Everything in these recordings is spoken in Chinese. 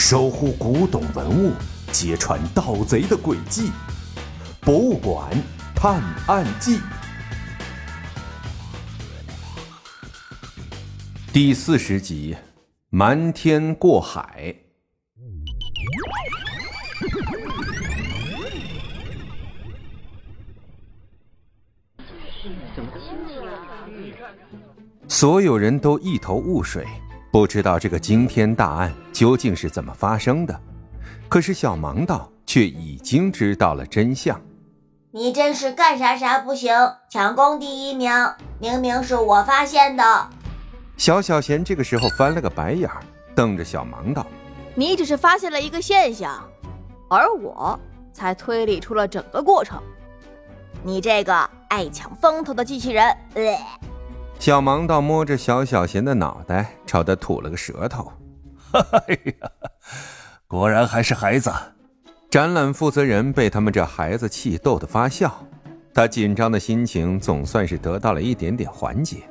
守护古董文物，揭穿盗贼的诡计。博物馆探案记第四十集：瞒天过海。所有人都一头雾水，不知道这个惊天大案究竟是怎么发生的。可是小盲道却已经知道了真相。你真是干啥啥不行，抢功第一名，明明是我发现的。小小贤这个时候翻了个白眼儿，瞪着小盲道：“你只是发现了一个现象，而我才推理出了整个过程。你这个爱抢风头的机器人！”呃小盲道摸着小小贤的脑袋，朝他吐了个舌头。哎呀，果然还是孩子。展览负责人被他们这孩子气逗得发笑，他紧张的心情总算是得到了一点点缓解。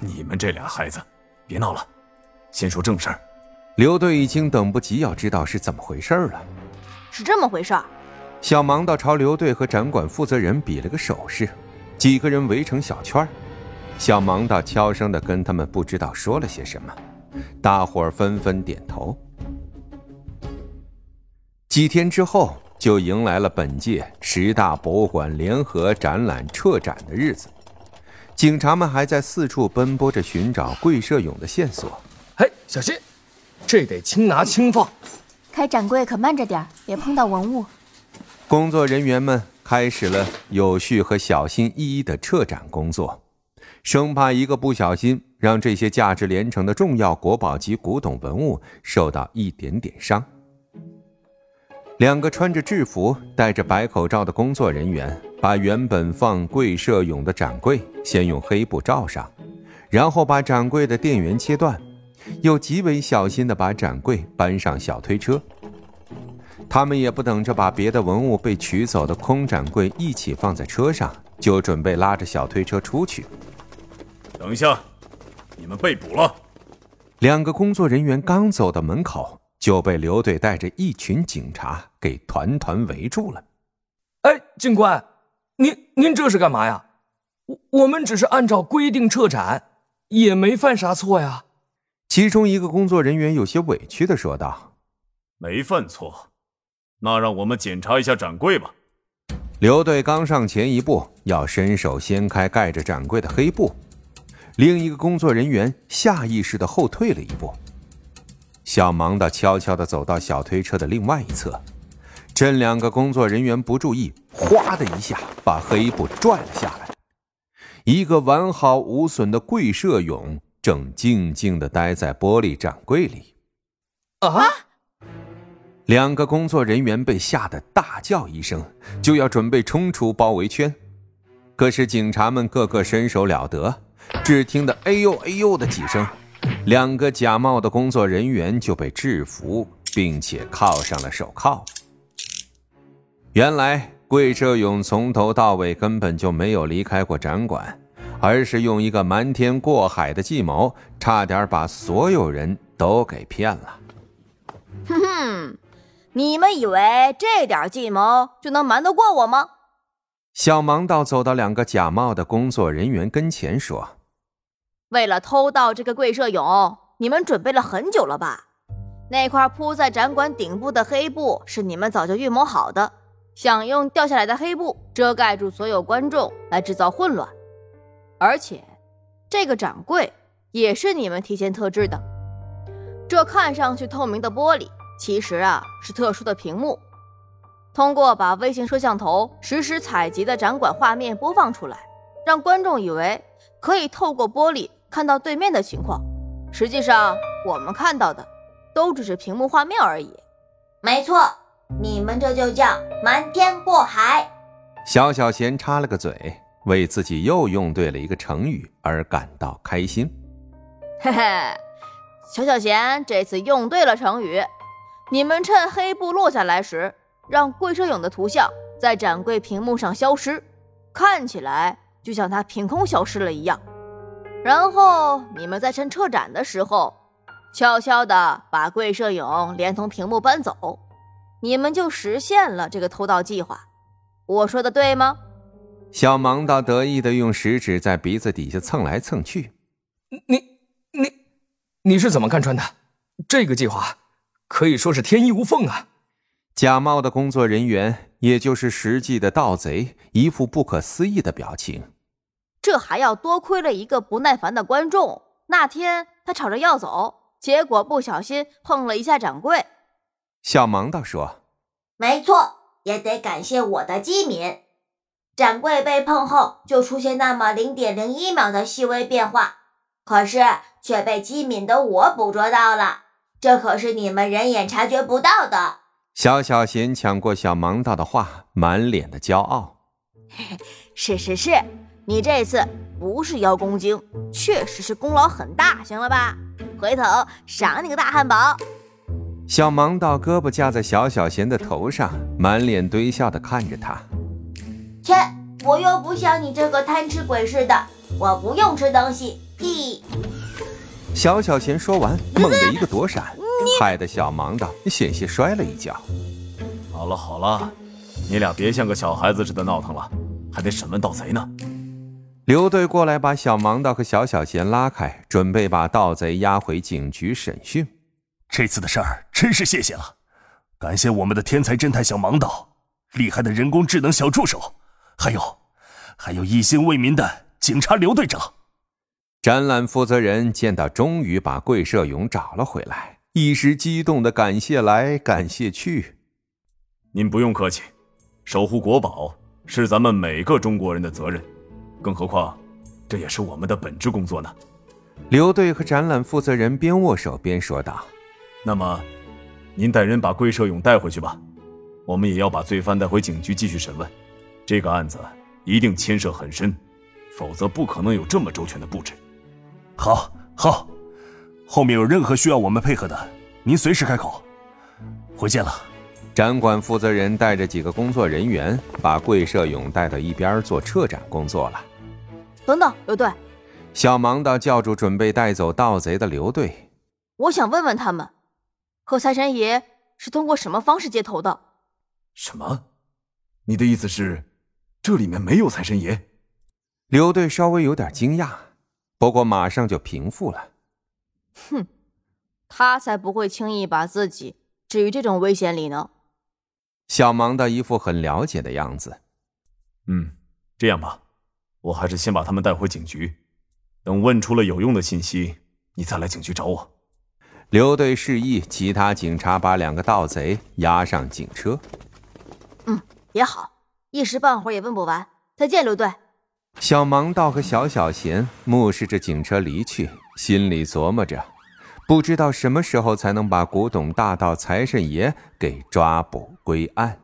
你们这俩孩子，别闹了，先说正事儿。刘队已经等不及要知道是怎么回事了。是这么回事儿。小盲道朝刘队和展馆负责人比了个手势，几个人围成小圈儿。小盲道悄声的跟他们不知道说了些什么，大伙儿纷纷点头。几天之后，就迎来了本届十大博物馆联合展览撤展的日子。警察们还在四处奔波着寻找桂社勇的线索。嘿，小心，这得轻拿轻放。开展柜可慢着点，别碰到文物。工作人员们开始了有序和小心翼翼的撤展工作，生怕一个不小心让这些价值连城的重要国宝级古董文物受到一点点伤。两个穿着制服、戴着白口罩的工作人员，把原本放贵社俑的展柜先用黑布罩上，然后把展柜的电源切断，又极为小心地把展柜搬上小推车。他们也不等着把别的文物被取走的空展柜一起放在车上，就准备拉着小推车出去。等一下，你们被捕了！两个工作人员刚走到门口，就被刘队带着一群警察给团团围住了。哎，警官，您您这是干嘛呀？我我们只是按照规定撤展，也没犯啥错呀。其中一个工作人员有些委屈的说道：“没犯错。”那让我们检查一下展柜吧。刘队刚上前一步，要伸手掀开盖着展柜的黑布，另一个工作人员下意识的后退了一步。小盲道悄悄的走到小推车的另外一侧，趁两个工作人员不注意，哗的一下把黑布拽了下来。一个完好无损的贵社俑正静静的待在玻璃展柜里。啊！两个工作人员被吓得大叫一声，就要准备冲出包围圈。可是警察们个个身手了得，只听得“哎呦哎呦”的几声，两个假冒的工作人员就被制服，并且铐上了手铐。原来桂社勇从头到尾根本就没有离开过展馆，而是用一个瞒天过海的计谋，差点把所有人都给骗了。哼哼。你们以为这点计谋就能瞒得过我吗？小盲道走到两个假冒的工作人员跟前说：“为了偷盗这个贵社俑，你们准备了很久了吧？那块铺在展馆顶部的黑布是你们早就预谋好的，想用掉下来的黑布遮盖住所有观众来制造混乱。而且，这个展柜也是你们提前特制的，这看上去透明的玻璃。”其实啊，是特殊的屏幕，通过把微型摄像头实时采集的展馆画面播放出来，让观众以为可以透过玻璃看到对面的情况。实际上，我们看到的都只是屏幕画面而已。没错，你们这就叫瞒天过海。小小贤插了个嘴，为自己又用对了一个成语而感到开心。嘿嘿，小小贤这次用对了成语。你们趁黑布落下来时，让贵社影的图像在展柜屏幕上消失，看起来就像它凭空消失了一样。然后你们在趁撤展的时候，悄悄的把桂社影连同屏幕搬走，你们就实现了这个偷盗计划。我说的对吗？小盲道得意的用食指在鼻子底下蹭来蹭去。你你你是怎么看穿的？这个计划可以说是天衣无缝啊！假冒的工作人员，也就是实际的盗贼，一副不可思议的表情。这还要多亏了一个不耐烦的观众。那天他吵着要走，结果不小心碰了一下掌柜。小盲道说：“没错，也得感谢我的机敏。掌柜被碰后，就出现那么零点零一秒的细微变化，可是却被机敏的我捕捉到了。这可是你们人眼察觉不到的。”小小贤抢过小盲道的话，满脸的骄傲：“ 是是是。”你这次不是邀功精，确实是功劳很大，行了吧？回头赏你个大汉堡。小盲道胳膊架在小小贤的头上，满脸堆笑的看着他。切，我又不像你这个贪吃鬼似的，我不用吃东西。屁！小小贤说完，猛地一个躲闪，害得小盲道险些摔了一跤。好了好了，你俩别像个小孩子似的闹腾了，还得审问盗贼呢。刘队过来，把小盲道和小小贤拉开，准备把盗贼押回警局审讯。这次的事儿真是谢谢了，感谢我们的天才侦探小盲道，厉害的人工智能小助手，还有，还有一心为民的警察刘队长。展览负责人见到终于把桂社勇找了回来，一时激动的感谢来感谢去。您不用客气，守护国宝是咱们每个中国人的责任。更何况，这也是我们的本职工作呢。刘队和展览负责人边握手边说道：“那么，您带人把桂社勇带回去吧。我们也要把罪犯带回警局继续审问。这个案子一定牵涉很深，否则不可能有这么周全的布置。”好，好。后面有任何需要我们配合的，您随时开口。回见了。展馆负责人带着几个工作人员，把桂社勇带到一边做撤展工作了。等等，刘队，小盲道叫住准备带走盗贼的刘队。我想问问他们，和财神爷是通过什么方式接头的？什么？你的意思是，这里面没有财神爷？刘队稍微有点惊讶，不过马上就平复了。哼，他才不会轻易把自己置于这种危险里呢。小盲道一副很了解的样子。嗯，这样吧。我还是先把他们带回警局，等问出了有用的信息，你再来警局找我。刘队示意其他警察把两个盗贼押上警车。嗯，也好，一时半会儿也问不完。再见，刘队。小盲道和小小贤目视着警车离去，心里琢磨着，不知道什么时候才能把古董大盗财神爷给抓捕归案。